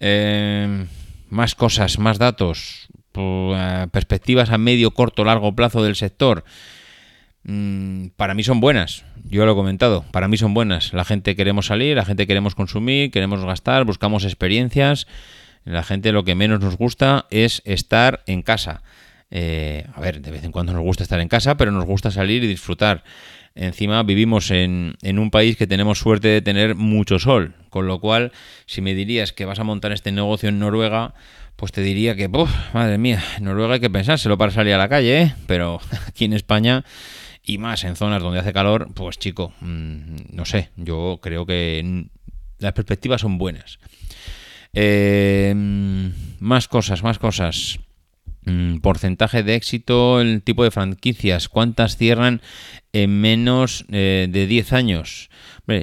Eh, más cosas, más datos, eh, perspectivas a medio, corto, largo plazo del sector. Mm, para mí son buenas, yo lo he comentado, para mí son buenas. La gente queremos salir, la gente queremos consumir, queremos gastar, buscamos experiencias. La gente lo que menos nos gusta es estar en casa. Eh, a ver, de vez en cuando nos gusta estar en casa, pero nos gusta salir y disfrutar. Encima vivimos en, en, un país que tenemos suerte de tener mucho sol, con lo cual, si me dirías que vas a montar este negocio en Noruega, pues te diría que, madre mía, Noruega hay que pensárselo para salir a la calle, ¿eh? pero aquí en España y más en zonas donde hace calor, pues chico, mm, no sé, yo creo que las perspectivas son buenas. Eh, más cosas, más cosas. Mm, porcentaje de éxito, el tipo de franquicias, cuántas cierran en menos eh, de 10 años.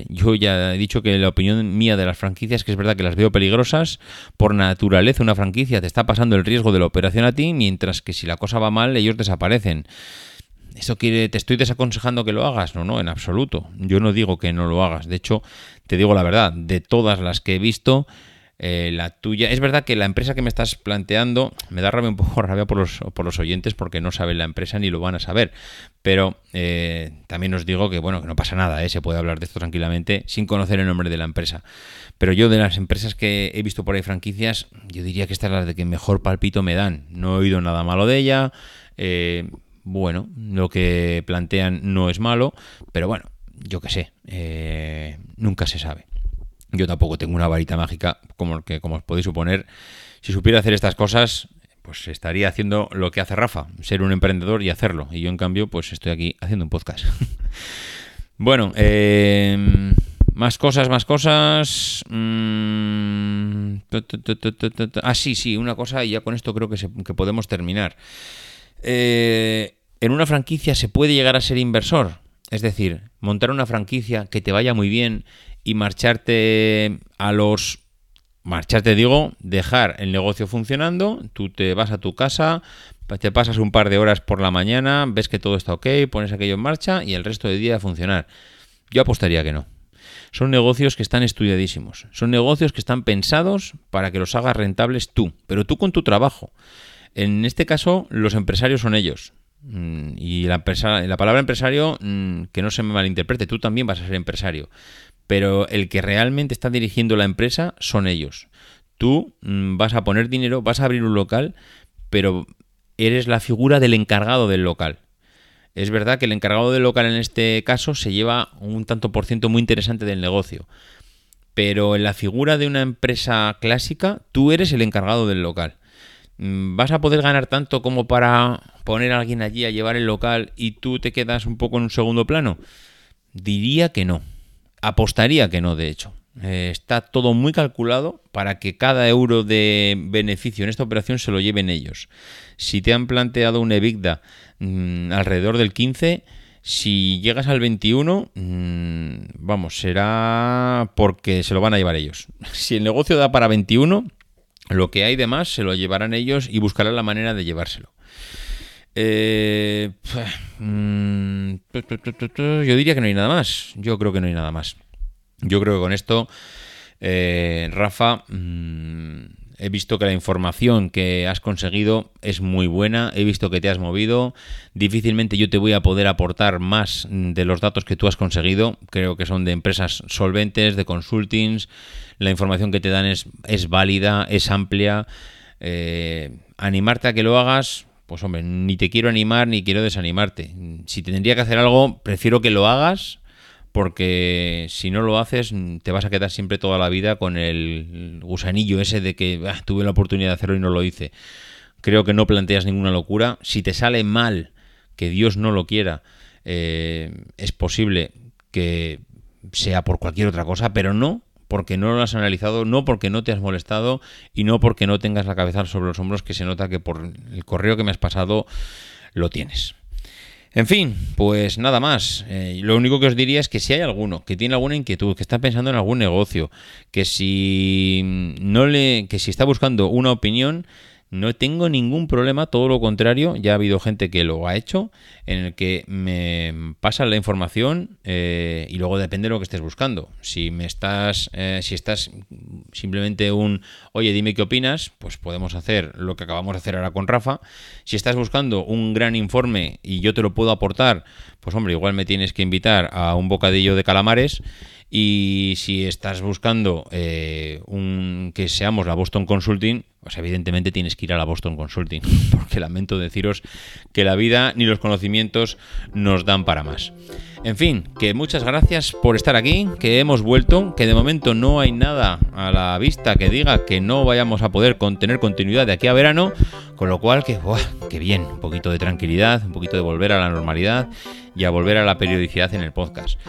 yo ya he dicho que la opinión mía de las franquicias es que es verdad que las veo peligrosas. Por naturaleza, una franquicia te está pasando el riesgo de la operación a ti, mientras que si la cosa va mal, ellos desaparecen. ¿Eso quiere, te estoy desaconsejando que lo hagas? No, no, en absoluto. Yo no digo que no lo hagas. De hecho, te digo la verdad, de todas las que he visto, eh, la tuya. Es verdad que la empresa que me estás planteando me da rabia un poco rabia por los, por los oyentes porque no saben la empresa ni lo van a saber. Pero eh, también os digo que bueno, que no pasa nada, ¿eh? se puede hablar de esto tranquilamente sin conocer el nombre de la empresa. Pero yo de las empresas que he visto por ahí franquicias, yo diría que esta es la de que mejor palpito me dan. No he oído nada malo de ella. bueno, lo que plantean no es malo, pero bueno, yo qué sé, nunca se sabe. Yo tampoco tengo una varita mágica, como que como os podéis suponer. Si supiera hacer estas cosas, pues estaría haciendo lo que hace Rafa, ser un emprendedor y hacerlo. Y yo, en cambio, pues estoy aquí haciendo un podcast. bueno, eh, más cosas, más cosas. Mm, ah, sí, sí, una cosa, y ya con esto creo que, que podemos terminar. Eh, en una franquicia se puede llegar a ser inversor. Es decir, montar una franquicia que te vaya muy bien y marcharte a los... Marcharte, digo, dejar el negocio funcionando, tú te vas a tu casa, te pasas un par de horas por la mañana, ves que todo está ok, pones aquello en marcha y el resto del día a funcionar. Yo apostaría que no. Son negocios que están estudiadísimos. Son negocios que están pensados para que los hagas rentables tú, pero tú con tu trabajo. En este caso, los empresarios son ellos. Mm, y la, la palabra empresario, mm, que no se me malinterprete, tú también vas a ser empresario pero el que realmente está dirigiendo la empresa son ellos. Tú mm, vas a poner dinero, vas a abrir un local, pero eres la figura del encargado del local. Es verdad que el encargado del local en este caso se lleva un tanto por ciento muy interesante del negocio. Pero en la figura de una empresa clásica, tú eres el encargado del local. Mm, ¿Vas a poder ganar tanto como para poner a alguien allí a llevar el local y tú te quedas un poco en un segundo plano? Diría que no. Apostaría que no, de hecho. Eh, está todo muy calculado para que cada euro de beneficio en esta operación se lo lleven ellos. Si te han planteado un EBITDA mm, alrededor del 15, si llegas al 21, mm, vamos, será porque se lo van a llevar ellos. Si el negocio da para 21, lo que hay de más se lo llevarán ellos y buscarán la manera de llevárselo. Eh, mm, yo diría que no hay nada más. Yo creo que no hay nada más. Yo creo que con esto, eh, Rafa, mm, he visto que la información que has conseguido es muy buena, he visto que te has movido, difícilmente yo te voy a poder aportar más de los datos que tú has conseguido, creo que son de empresas solventes, de consultings, la información que te dan es, es válida, es amplia, eh, animarte a que lo hagas, pues hombre, ni te quiero animar ni quiero desanimarte. Si tendría que hacer algo, prefiero que lo hagas porque si no lo haces te vas a quedar siempre toda la vida con el gusanillo ese de que ah, tuve la oportunidad de hacerlo y no lo hice. Creo que no planteas ninguna locura. Si te sale mal, que Dios no lo quiera, eh, es posible que sea por cualquier otra cosa, pero no porque no lo has analizado, no porque no te has molestado y no porque no tengas la cabeza sobre los hombros, que se nota que por el correo que me has pasado lo tienes. En fin, pues nada más. Eh, lo único que os diría es que si hay alguno que tiene alguna inquietud, que está pensando en algún negocio, que si no le, que si está buscando una opinión, no tengo ningún problema, todo lo contrario, ya ha habido gente que lo ha hecho, en el que me pasan la información eh, y luego depende de lo que estés buscando. Si me estás, eh, si estás simplemente un, oye, dime qué opinas, pues podemos hacer lo que acabamos de hacer ahora con Rafa. Si estás buscando un gran informe y yo te lo puedo aportar, pues hombre, igual me tienes que invitar a un bocadillo de calamares. Y si estás buscando eh, un, que seamos la Boston Consulting, pues evidentemente tienes que ir a la Boston Consulting, porque lamento deciros que la vida ni los conocimientos nos dan para más. En fin, que muchas gracias por estar aquí, que hemos vuelto, que de momento no hay nada a la vista que diga que no vayamos a poder tener continuidad de aquí a verano, con lo cual que, bien, un poquito de tranquilidad, un poquito de volver a la normalidad y a volver a la periodicidad en el podcast.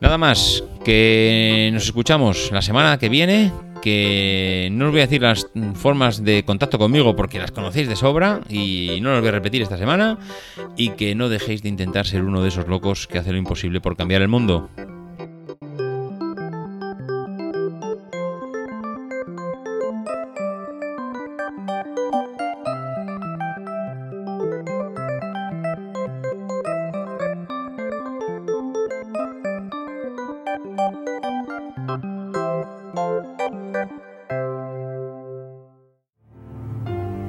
Nada más, que nos escuchamos la semana que viene, que no os voy a decir las formas de contacto conmigo porque las conocéis de sobra y no las voy a repetir esta semana, y que no dejéis de intentar ser uno de esos locos que hace lo imposible por cambiar el mundo.